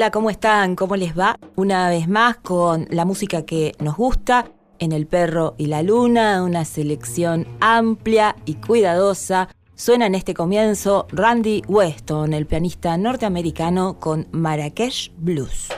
Hola, ¿cómo están? ¿Cómo les va? Una vez más con la música que nos gusta, en El Perro y la Luna, una selección amplia y cuidadosa. Suena en este comienzo Randy Weston, el pianista norteamericano con Marrakech Blues.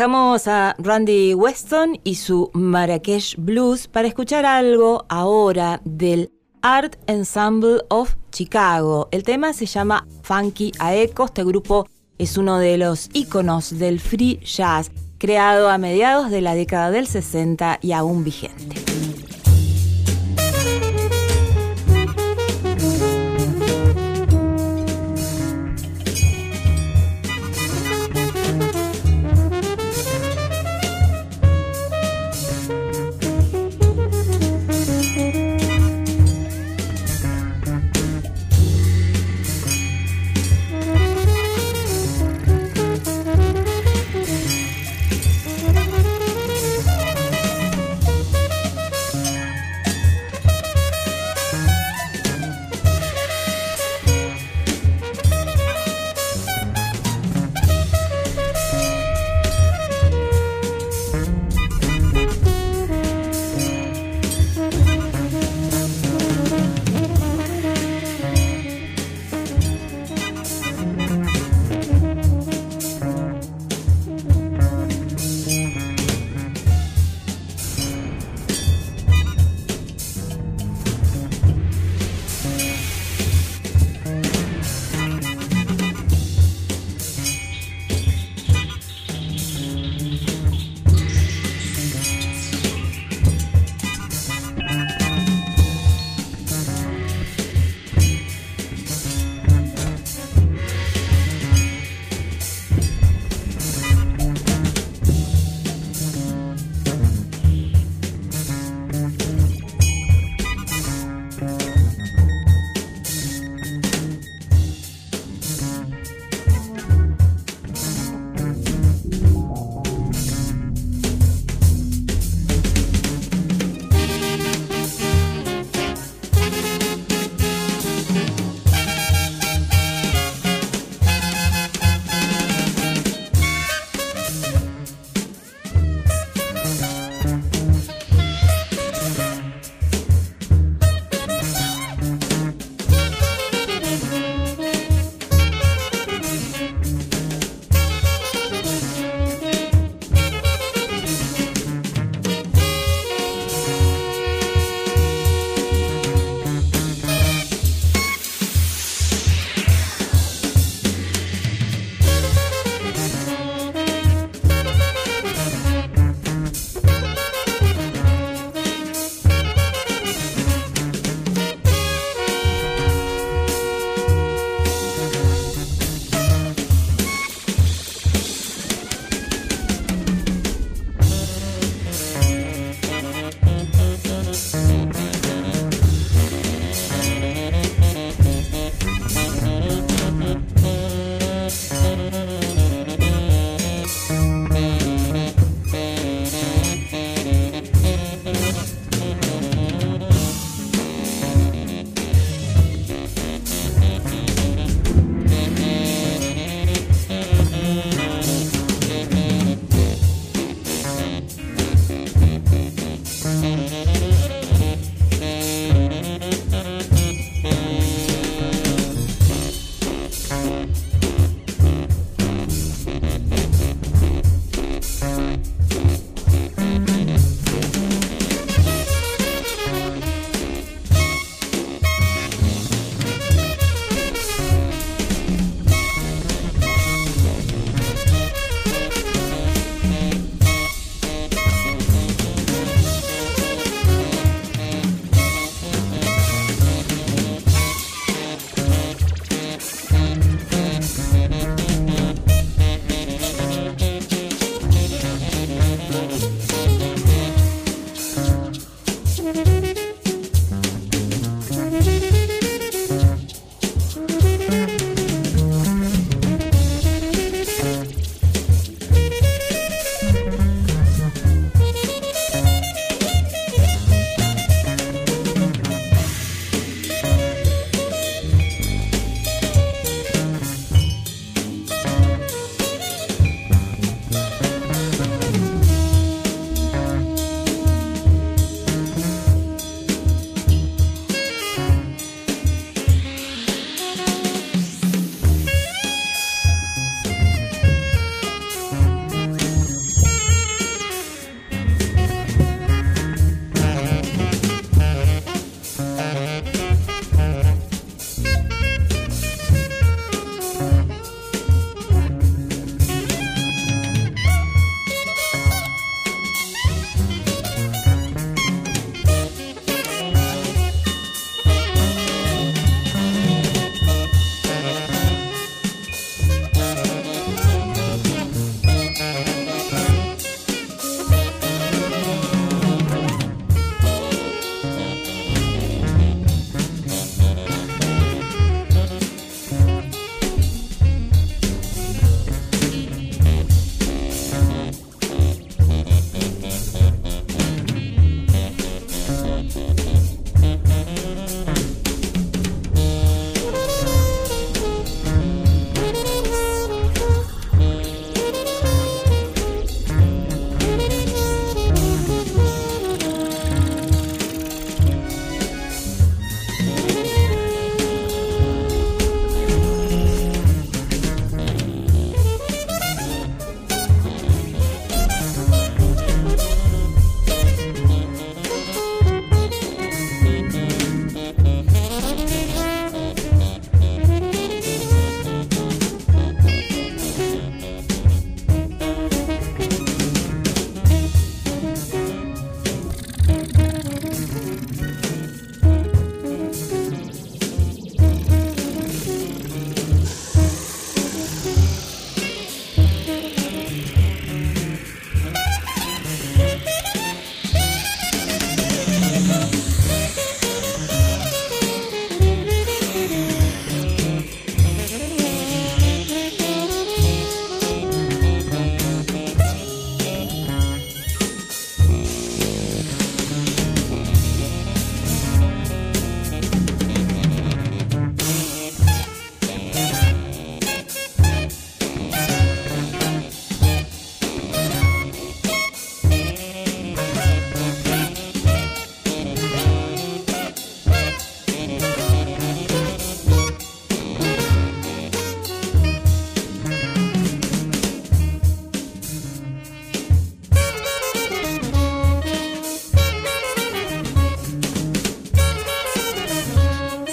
Dejamos a Randy Weston y su Marrakech Blues para escuchar algo ahora del Art Ensemble of Chicago. El tema se llama Funky Aeco. Este grupo es uno de los íconos del free jazz, creado a mediados de la década del 60 y aún vigente.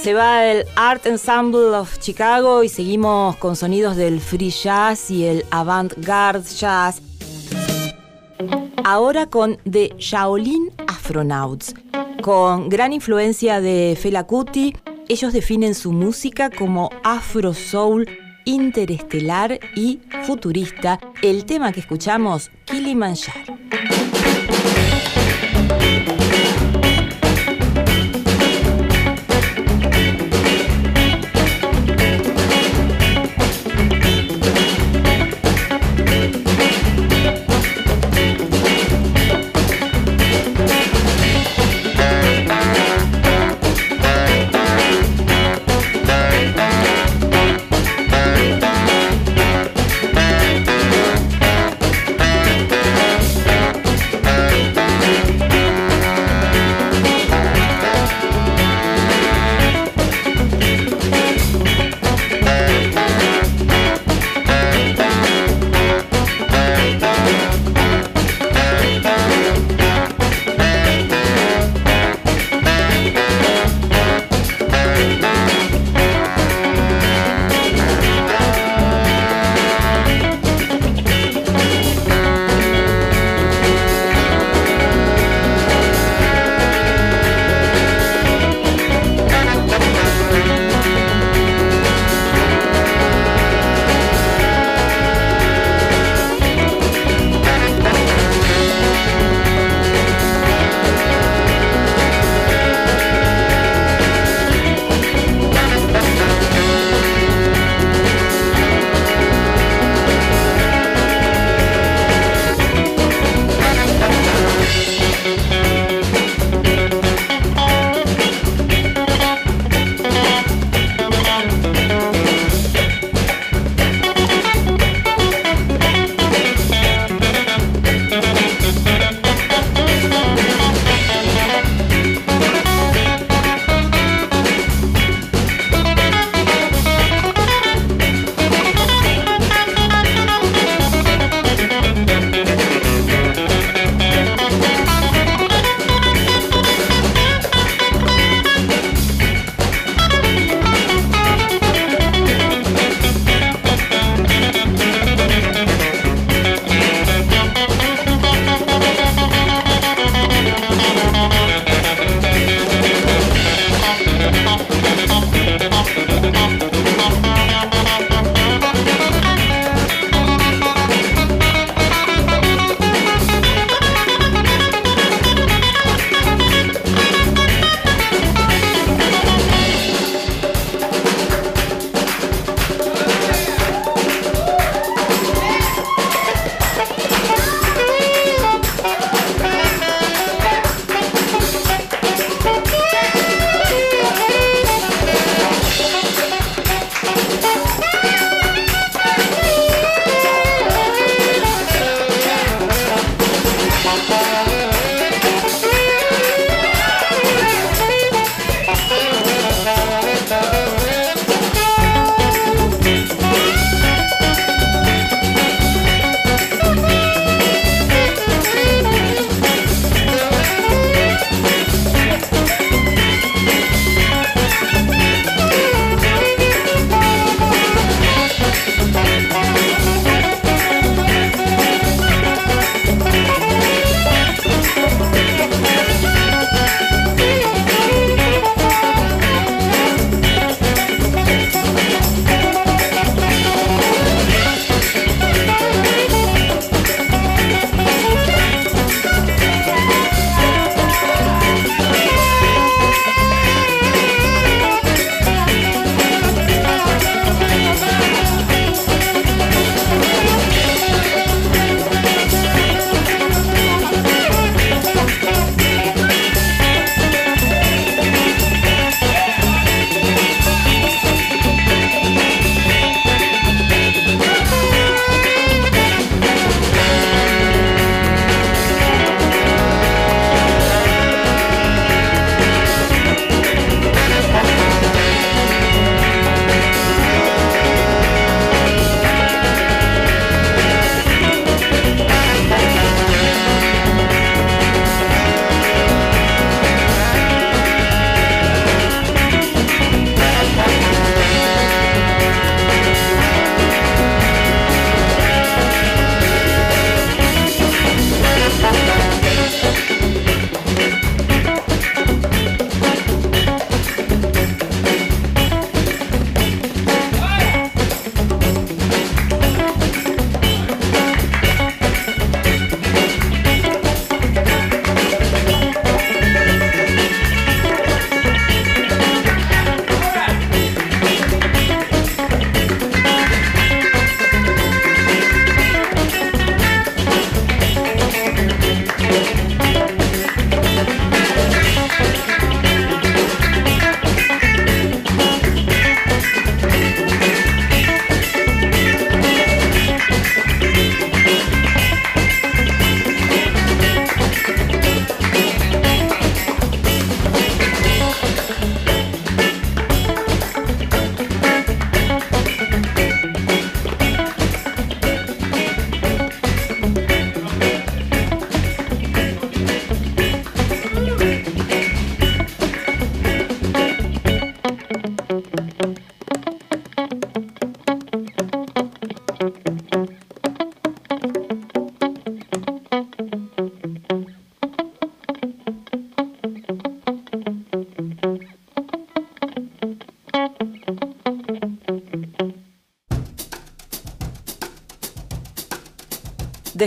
Se va el Art Ensemble of Chicago y seguimos con sonidos del free jazz y el avant-garde jazz. Ahora con The Shaolin Afronauts, con gran influencia de Fela Kuti, ellos definen su música como afro soul interestelar y futurista. El tema que escuchamos, Kilimanjaro.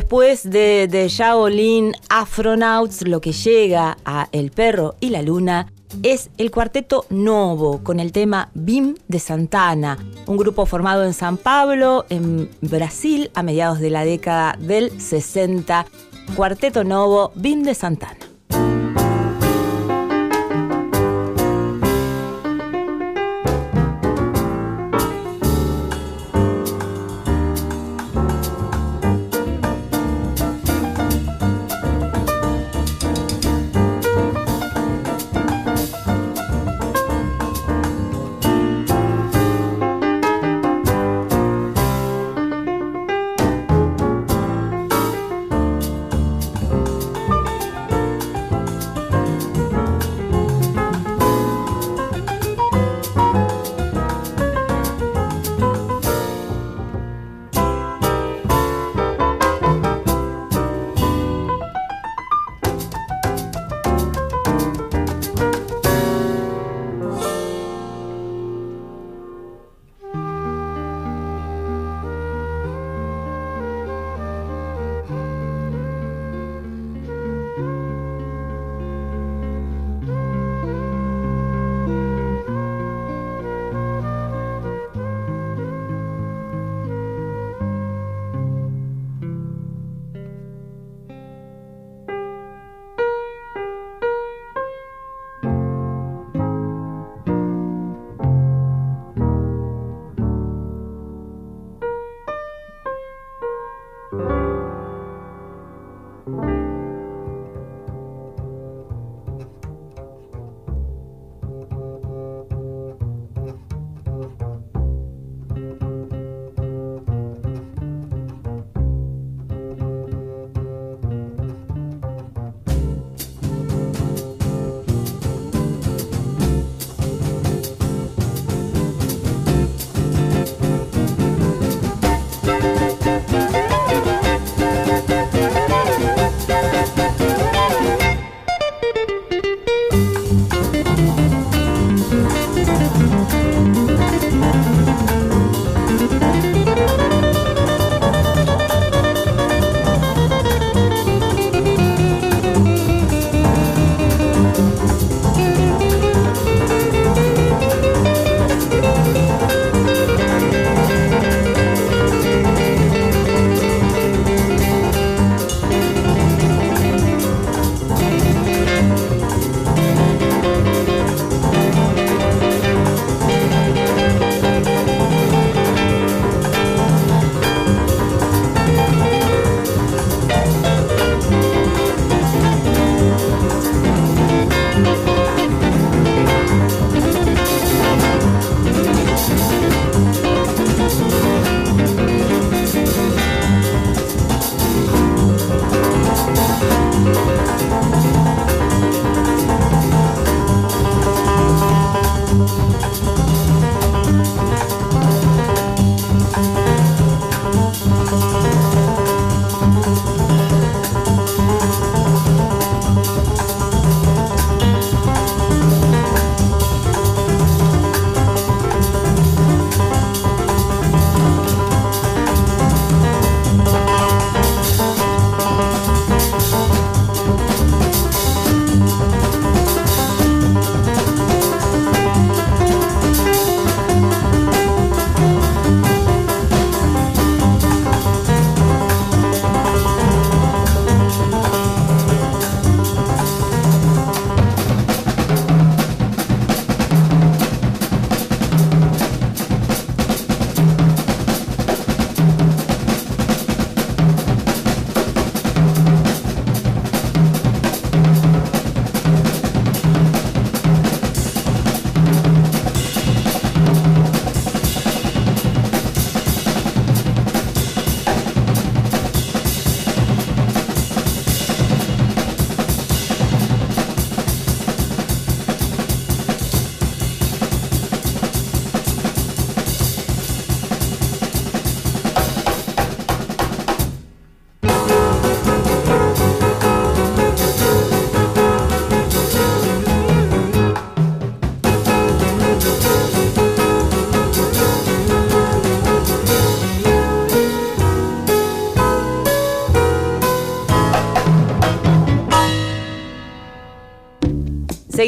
Después de, de Shaolin Afronauts, lo que llega a El perro y la luna es el cuarteto Novo con el tema BIM de Santana, un grupo formado en San Pablo, en Brasil, a mediados de la década del 60. Cuarteto Novo, BIM de Santana.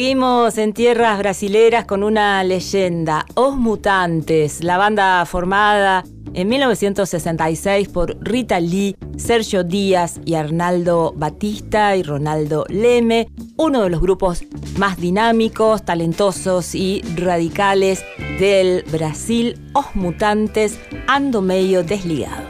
Seguimos en tierras brasileras con una leyenda, Os Mutantes, la banda formada en 1966 por Rita Lee, Sergio Díaz y Arnaldo Batista y Ronaldo Leme, uno de los grupos más dinámicos, talentosos y radicales del Brasil, Os Mutantes, ando medio desligado.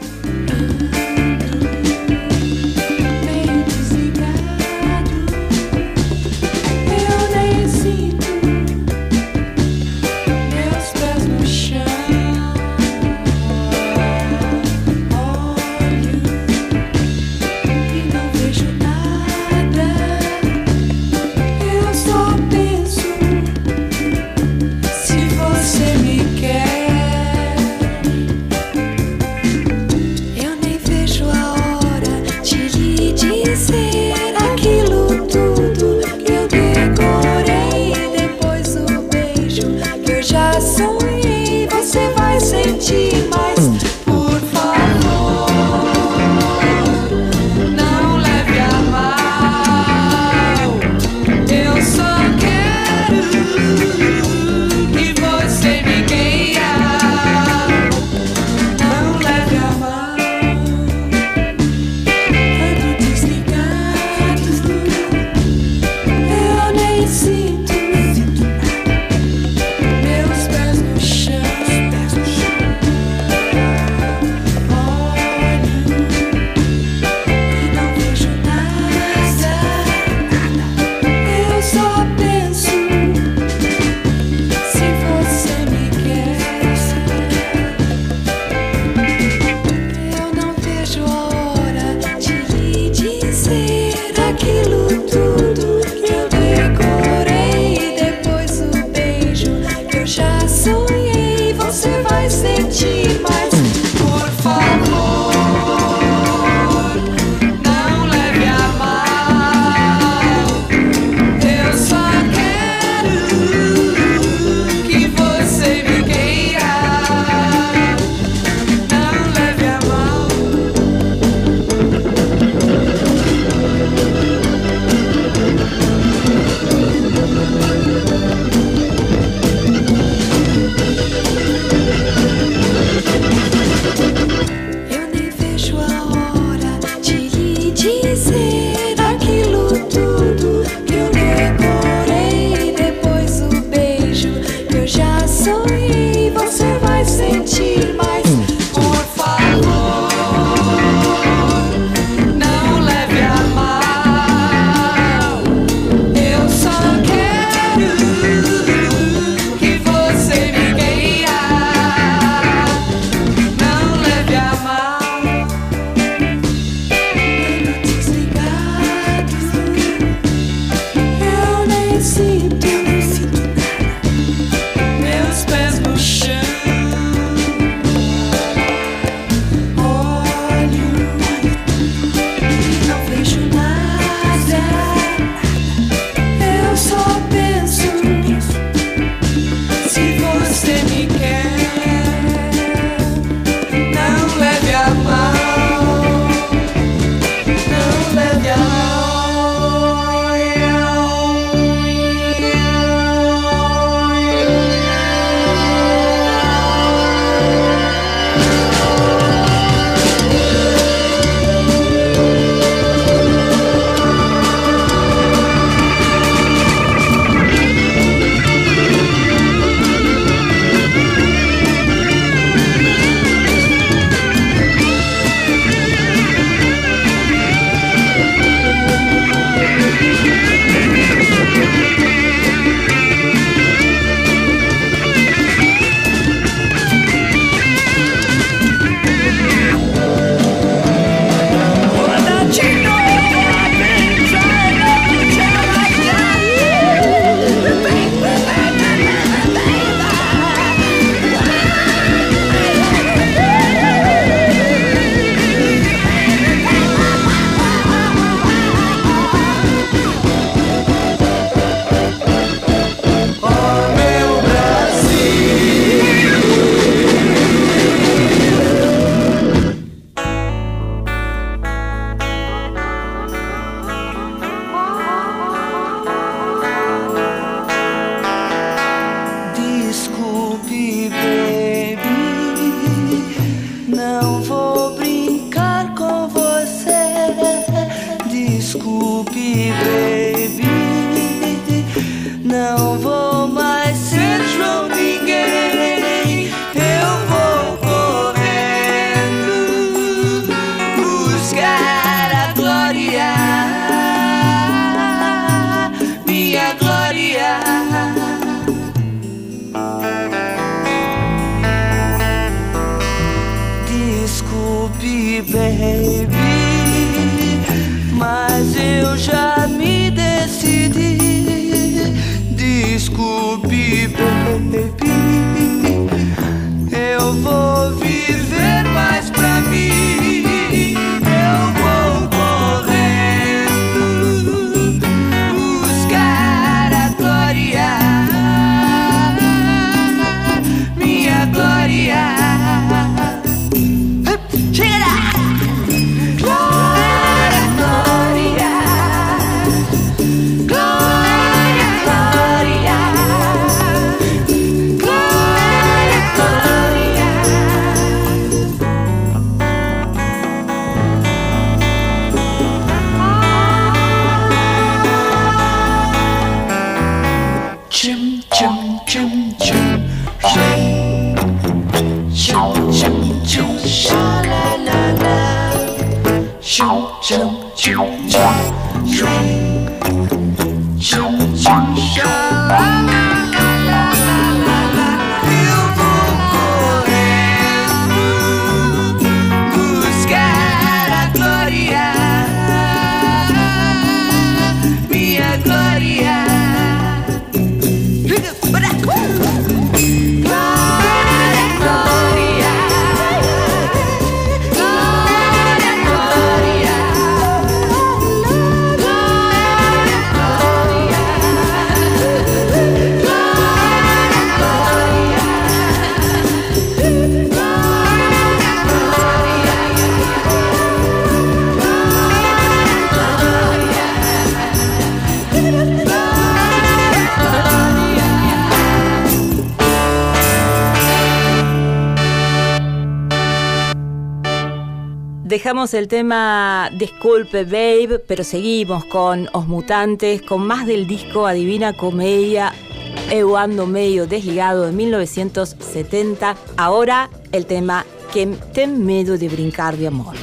Dejamos el tema Disculpe Babe, pero seguimos con Os Mutantes, con más del disco Adivina Comedia, Eu ando medio desligado de 1970. Ahora el tema Que ten medo de brincar de amor.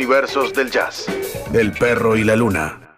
Universos del jazz. El perro y la luna.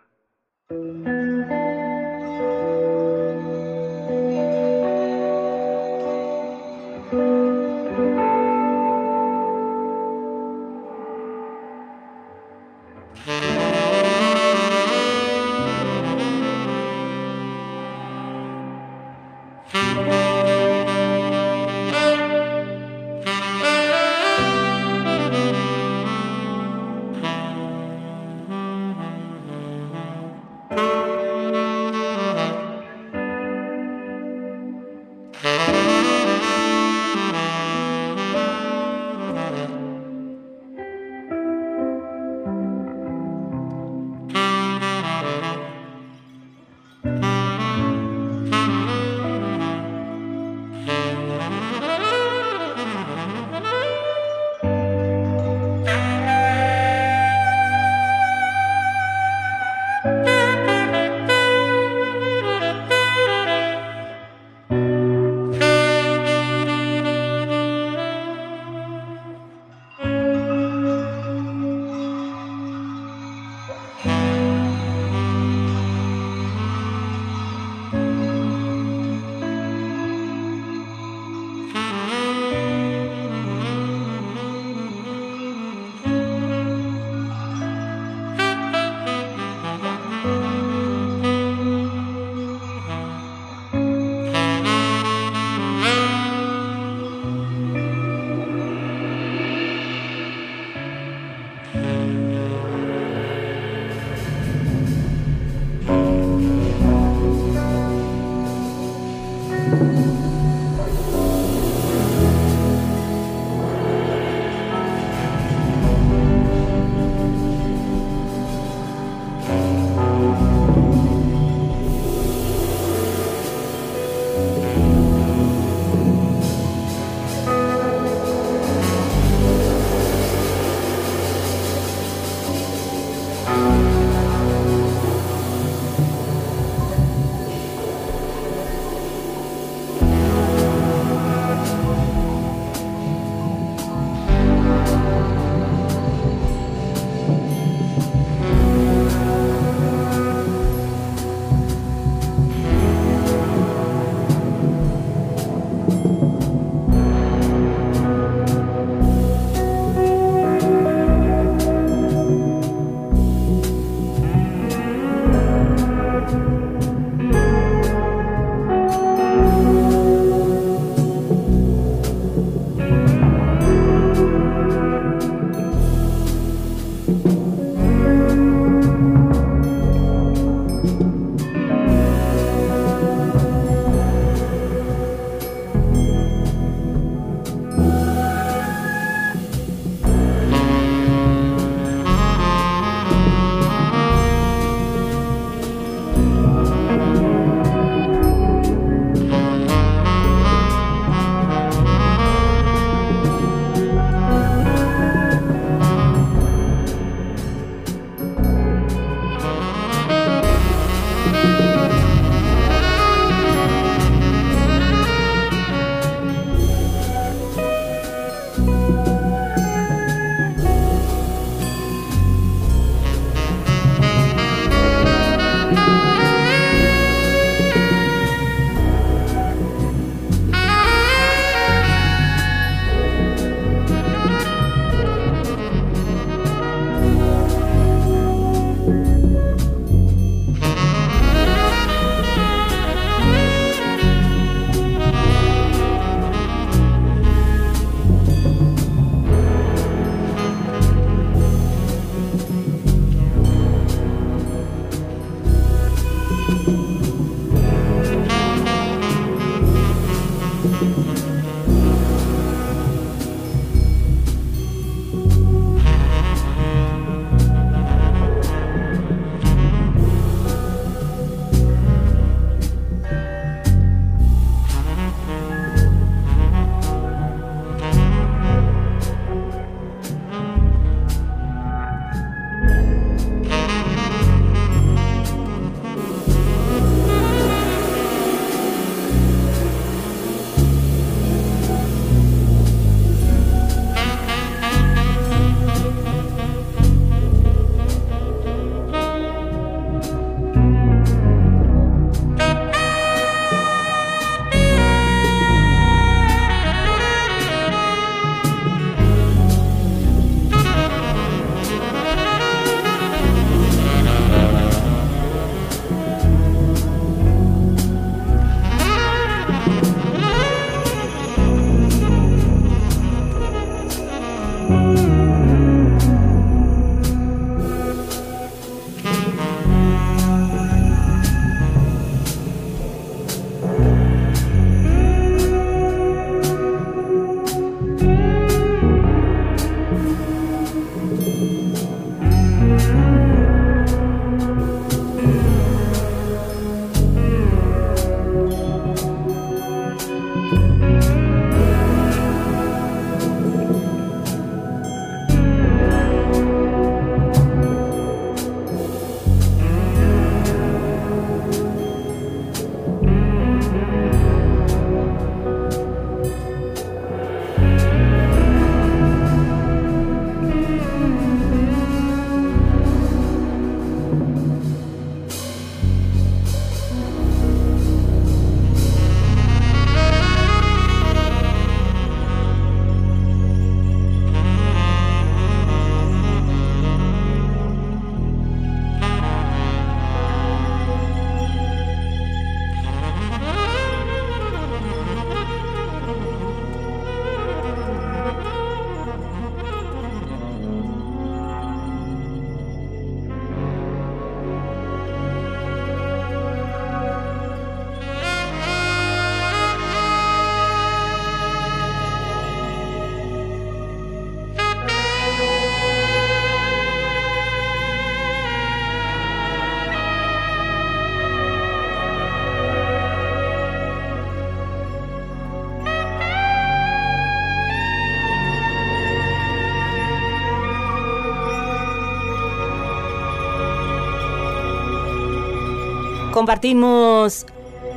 Compartimos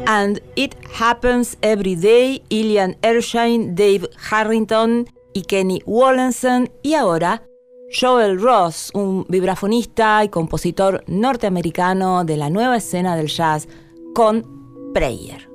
And It Happens Every Day, Ilian Ershine, Dave Harrington y Kenny Wallenson. Y ahora, Joel Ross, un vibrafonista y compositor norteamericano de la nueva escena del jazz, con Prayer.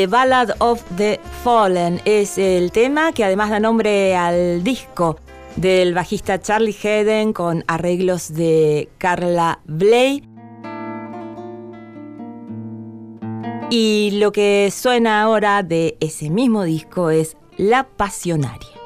The Ballad of the Fallen es el tema que además da nombre al disco del bajista Charlie Hayden con arreglos de Carla Bley. Y lo que suena ahora de ese mismo disco es La Pasionaria.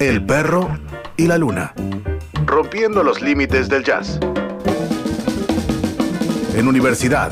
El perro y la luna. Rompiendo los límites del jazz. En universidad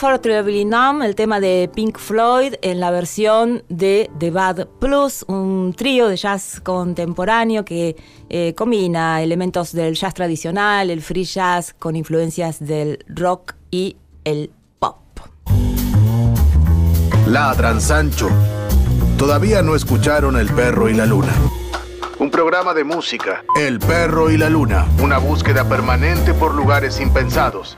El tema de Pink Floyd en la versión de The Bad Plus, un trío de jazz contemporáneo que eh, combina elementos del jazz tradicional, el free jazz, con influencias del rock y el pop. Ladran Sancho. Todavía no escucharon El perro y la luna. Un programa de música. El perro y la luna. Una búsqueda permanente por lugares impensados.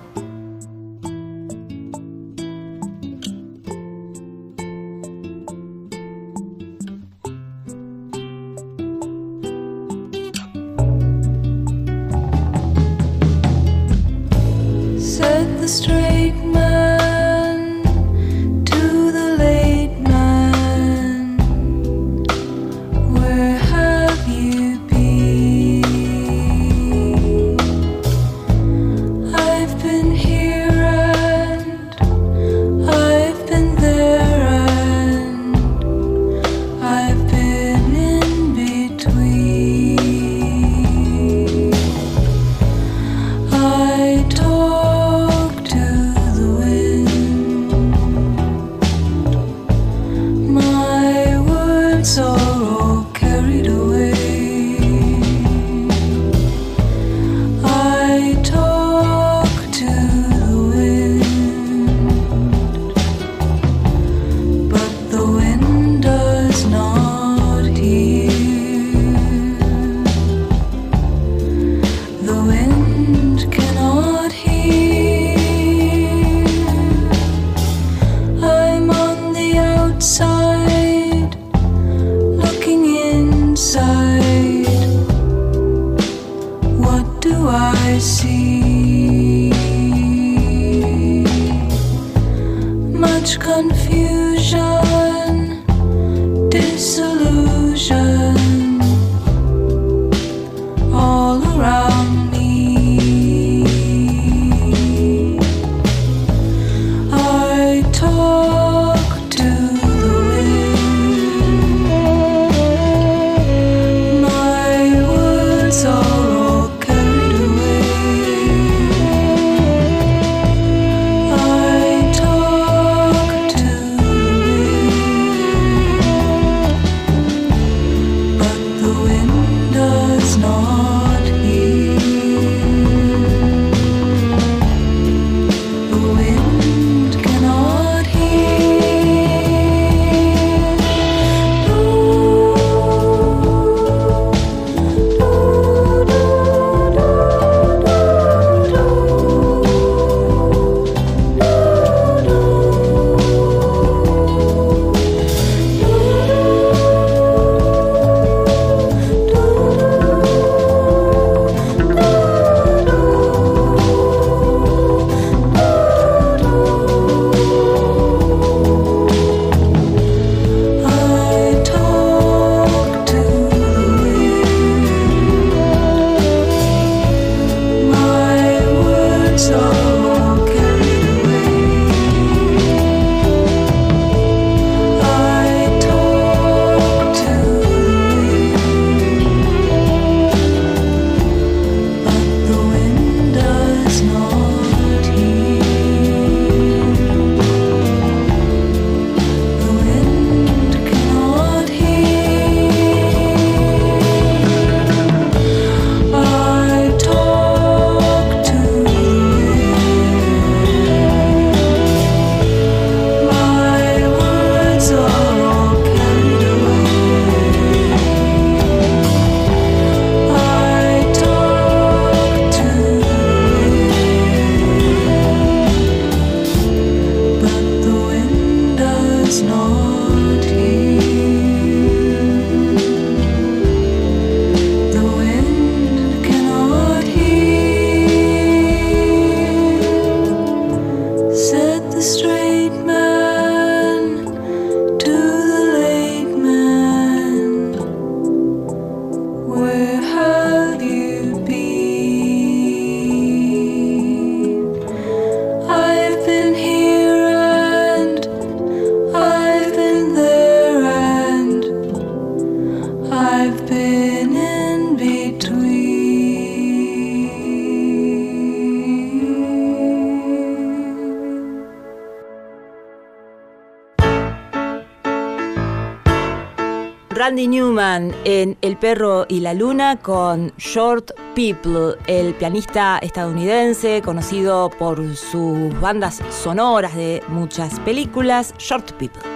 Randy Newman en El perro y la luna con Short People, el pianista estadounidense conocido por sus bandas sonoras de muchas películas, Short People.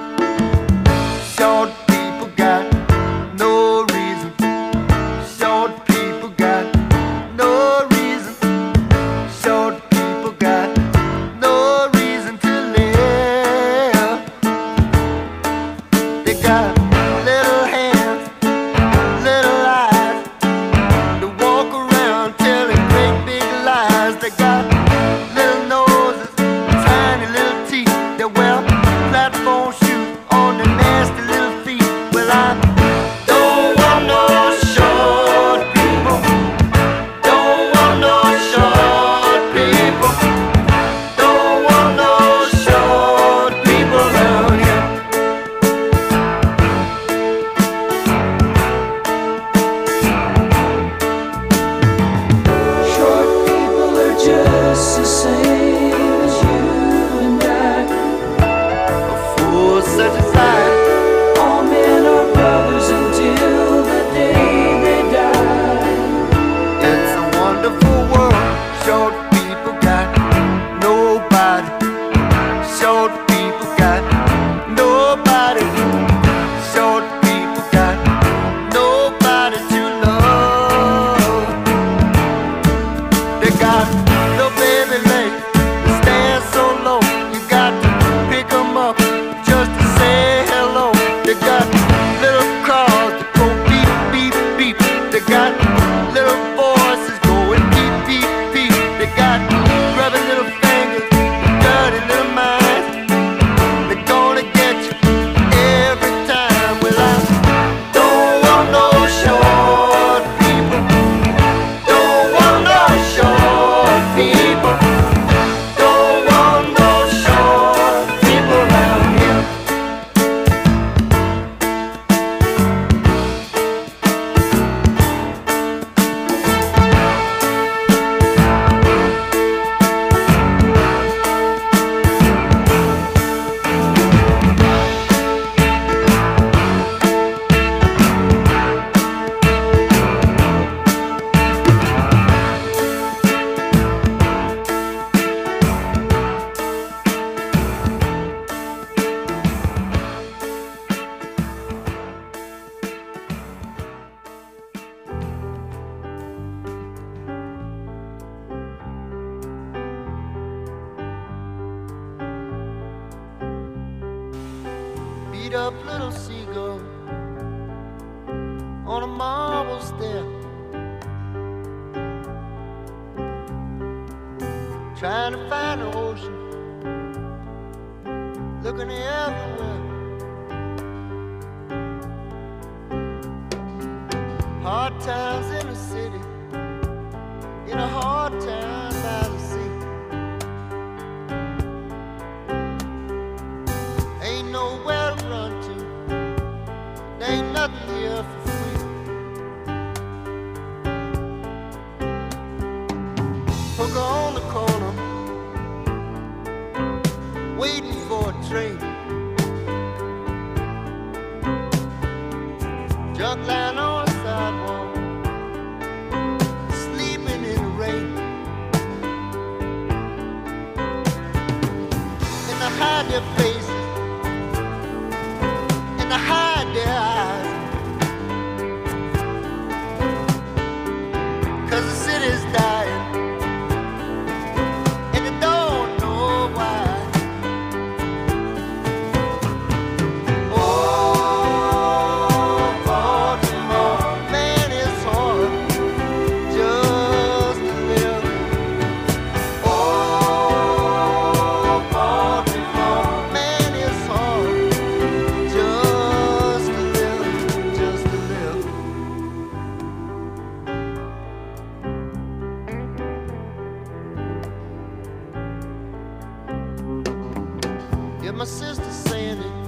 Hear my sister's saying it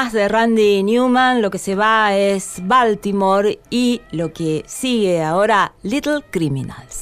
Más de Randy Newman, lo que se va es Baltimore y lo que sigue ahora, Little Criminals.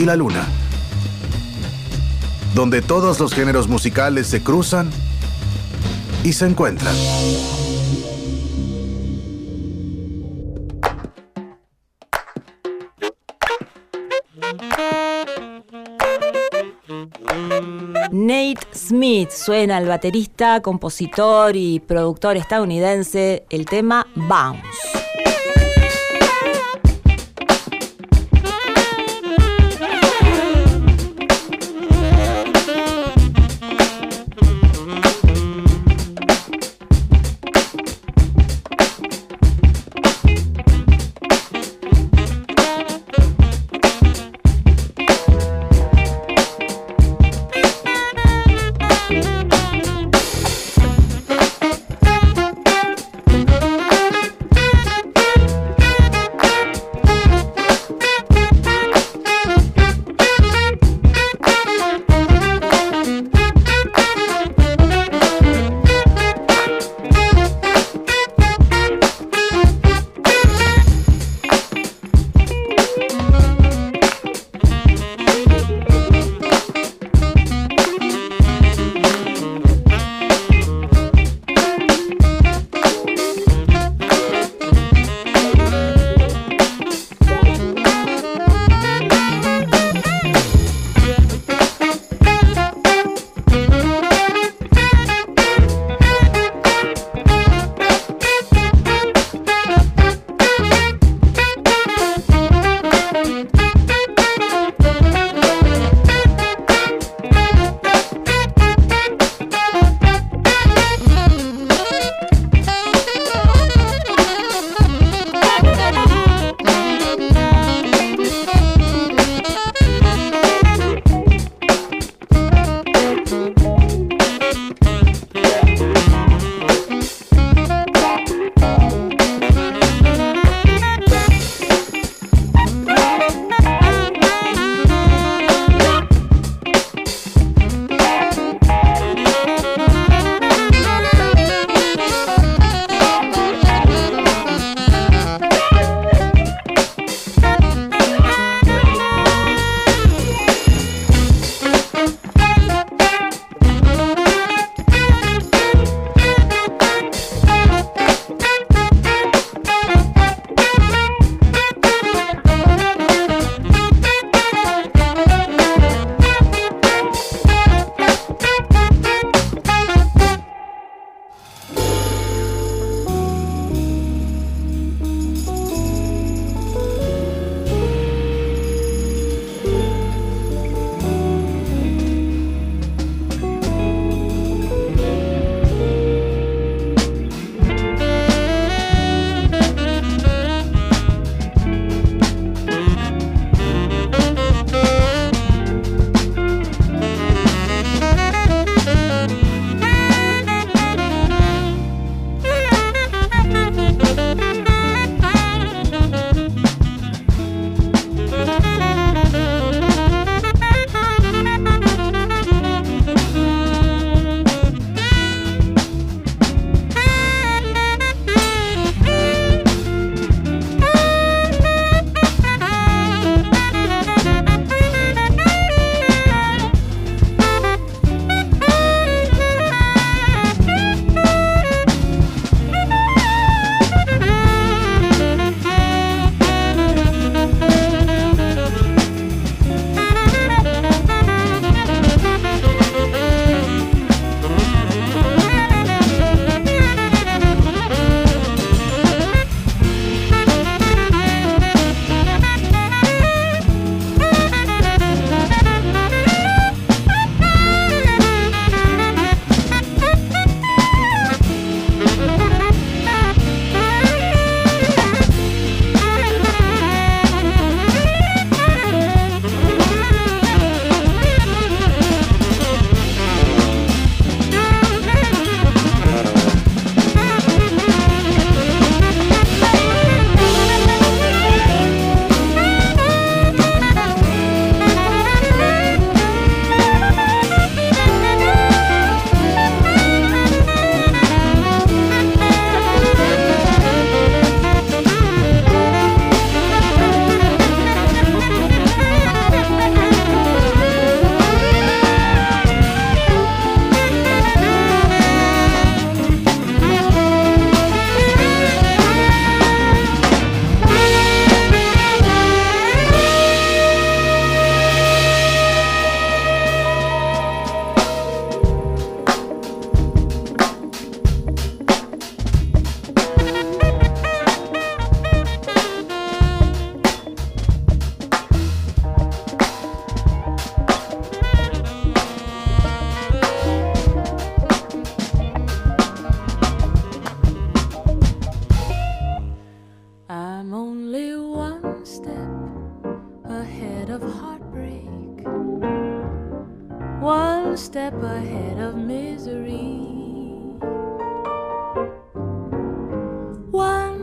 y la luna, donde todos los géneros musicales se cruzan y se encuentran. Nate Smith suena el baterista, compositor y productor estadounidense el tema Bound.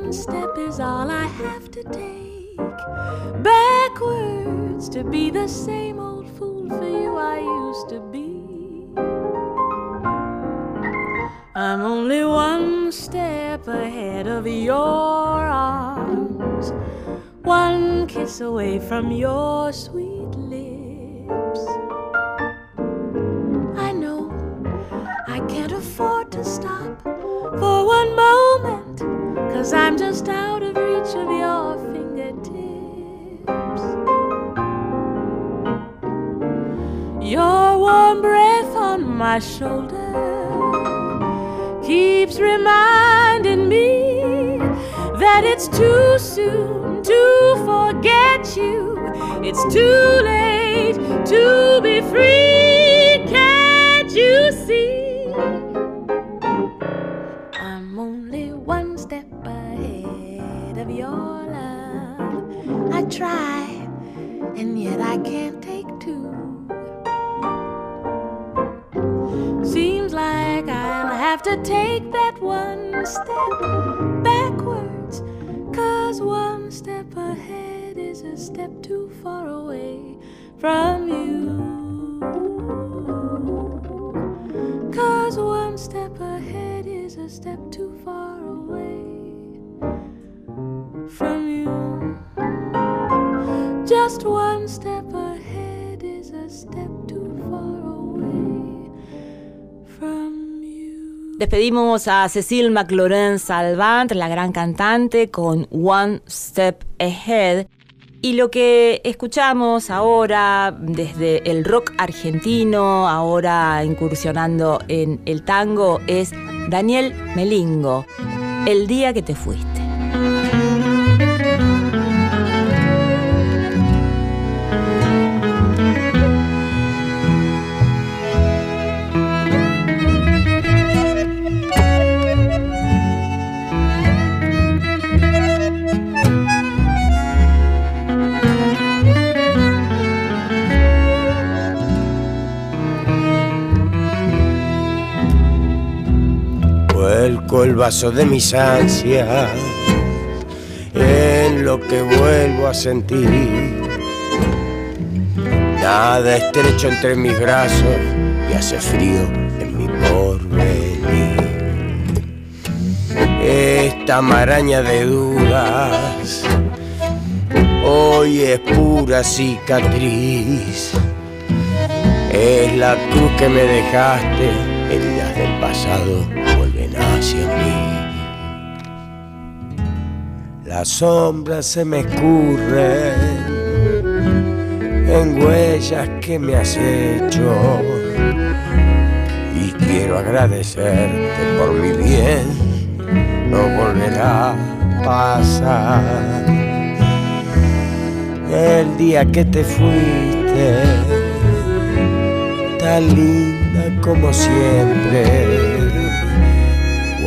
One step is all I have to take backwards to be the same old fool for you I used to be. I'm only one step ahead of your arms, one kiss away from your sweet I'm just out of reach of your fingertips. Your warm breath on my shoulder keeps reminding me that it's too soon to forget you. It's too late to be free. Step backwards. Cause one step ahead is a step too far away from you. Despedimos a Cecile McLaurin Salvant, la gran cantante, con One Step Ahead. Y lo que escuchamos ahora desde el rock argentino, ahora incursionando en el tango, es Daniel Melingo, El día que te fuiste. El vaso de mis ansias en lo que vuelvo a sentir. Nada estrecho entre mis brazos y hace frío en mi porvenir. Esta maraña de dudas hoy es pura cicatriz. Es la cruz que me dejaste, heridas del pasado hacia mí. Se me escurren en huellas que me has hecho y quiero agradecerte por mi bien, no volverá a pasar. El día que te fuiste, tan linda como siempre,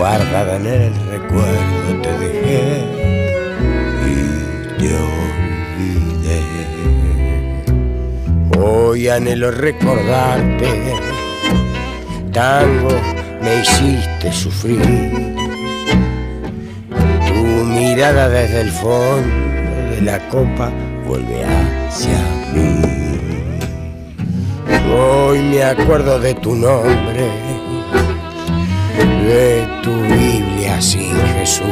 guardada en el recuerdo te dejé y te olvidé. Hoy anhelo recordarte, tango me hiciste sufrir. Tu mirada desde el fondo de la copa vuelve hacia mí. Hoy me acuerdo de tu nombre, de tu Biblia sin Jesús,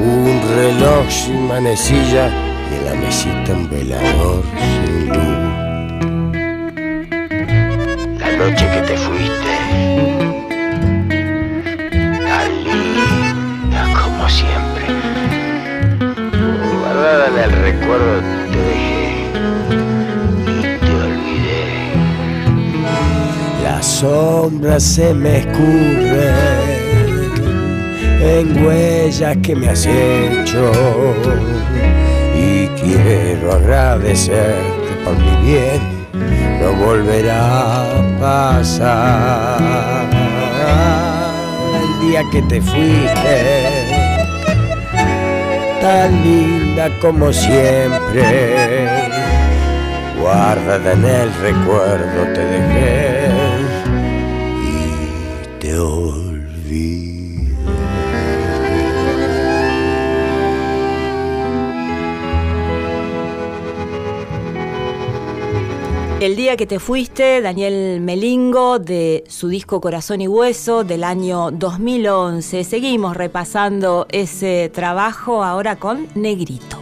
un reloj sin manecilla y la mesita un velador sin luz. La noche que te fuiste, tan linda como siempre, guardada en el recuerdo Las sombras se me escurren en huellas que me has hecho y quiero agradecerte por mi bien, no volverá a pasar. El día que te fuiste, tan linda como siempre, guardada en el recuerdo te dejé El día que te fuiste, Daniel Melingo, de su disco Corazón y Hueso del año 2011. Seguimos repasando ese trabajo ahora con Negrito.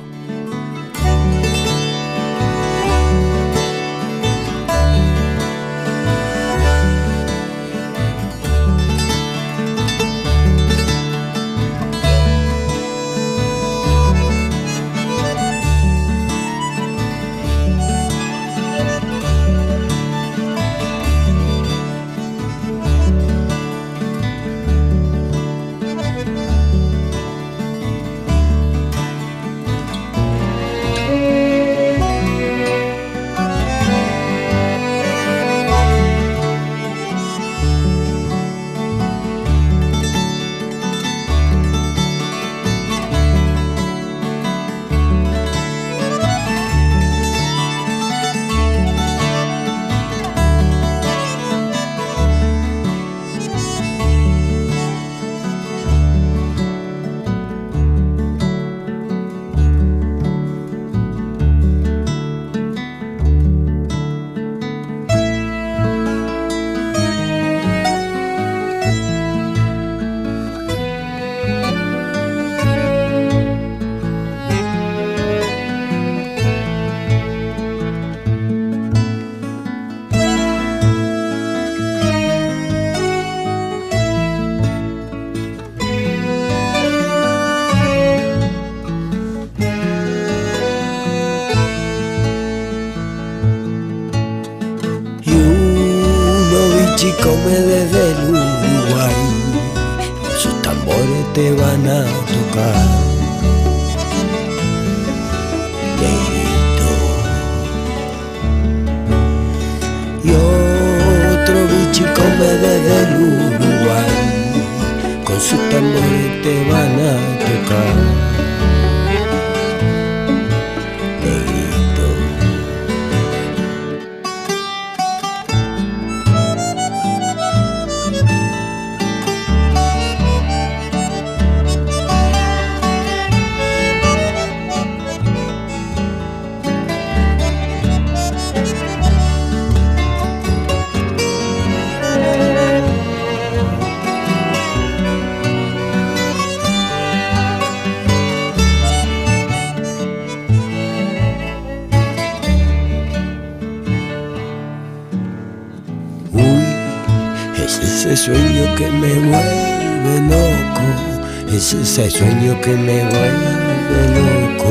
Que me vuelve loco,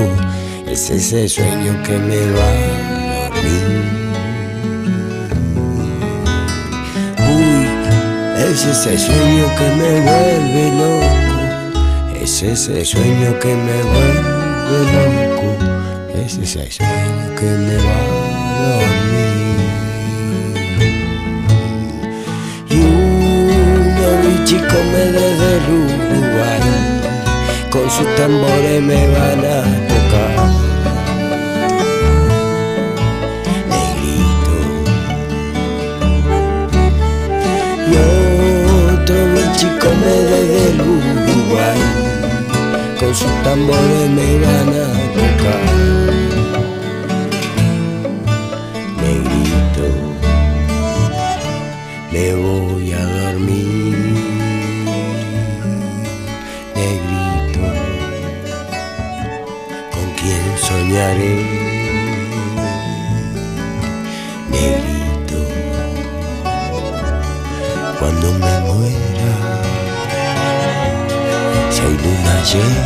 es ese sueño que me va a dormir. Uy, es ese sueño que me vuelve loco, es ese sueño que me vuelve loco, es ese sueño que me va a dormir. Y uno chico me con sus tambores me van a tocar. Negrito. Y otro chico me desde el Uruguay, con sus tambores me van a tocar. Luna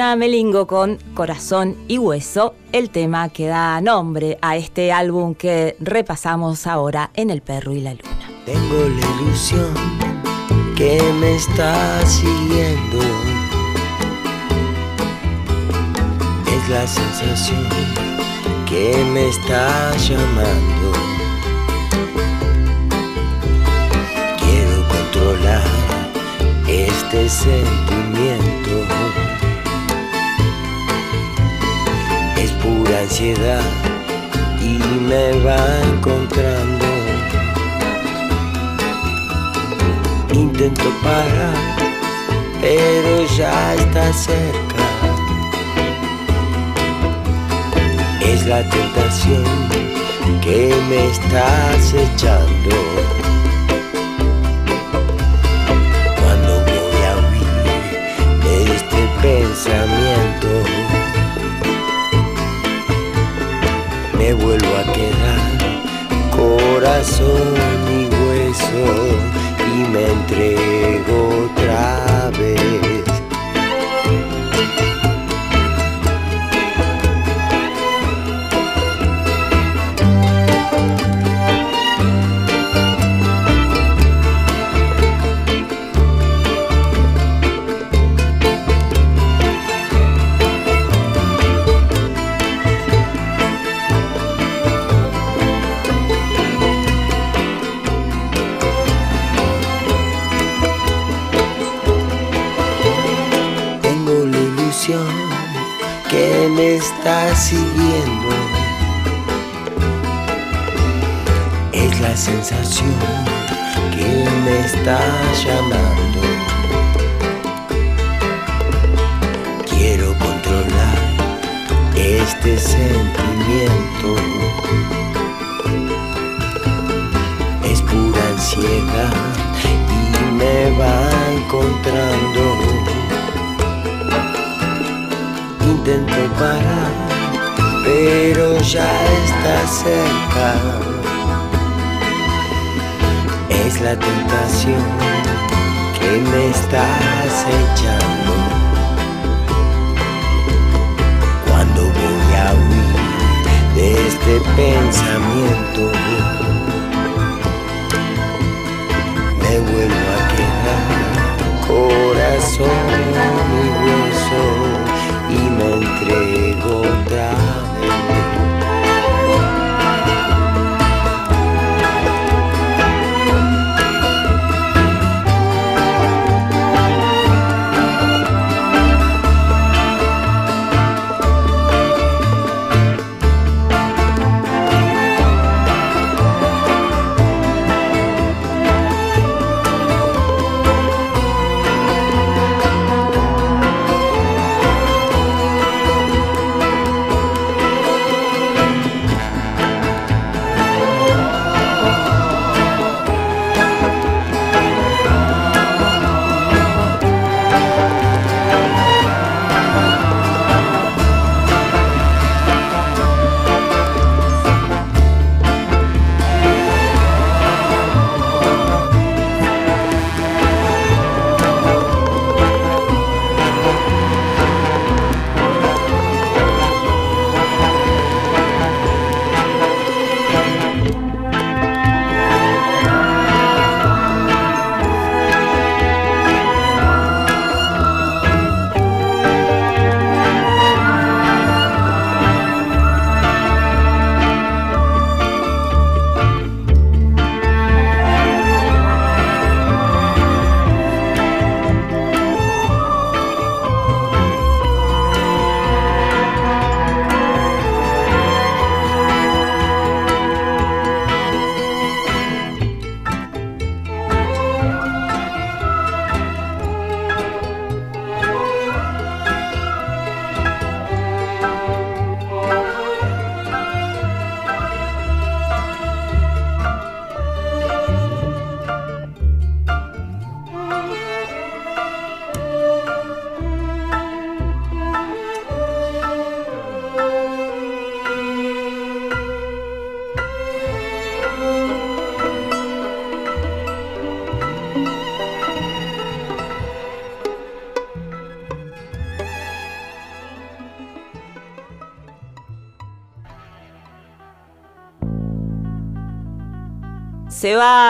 Melingo con Corazón y Hueso, el tema que da nombre a este álbum que repasamos ahora en El Perro y la Luna. Tengo la ilusión que me está siguiendo. Es la sensación que me está llamando. Quiero controlar este sentimiento. Me va encontrando. Intento parar, pero ya está cerca. Es la tentación que me está acechando. Cuando voy a huir de este pensamiento, corazón y hueso y me entrego otra sensación que me está llamando. Quiero controlar este sentimiento. Es pura ansiedad y me va encontrando. Intento parar, pero ya está cerca. Es la tentación que me está acechando. Cuando voy a huir de este pensamiento, me vuelvo a quedar corazón y hueso y me entrego otra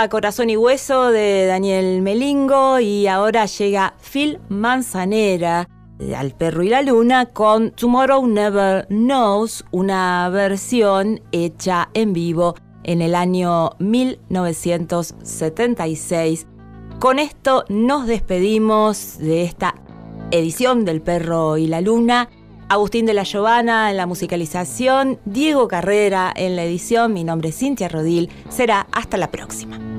Corazón y Hueso de Daniel Melingo y ahora llega Phil Manzanera al Perro y la Luna con Tomorrow Never Knows, una versión hecha en vivo en el año 1976. Con esto nos despedimos de esta edición del Perro y la Luna. Agustín de la Giovanna en la musicalización, Diego Carrera en la edición, mi nombre es Cintia Rodil, será hasta la próxima.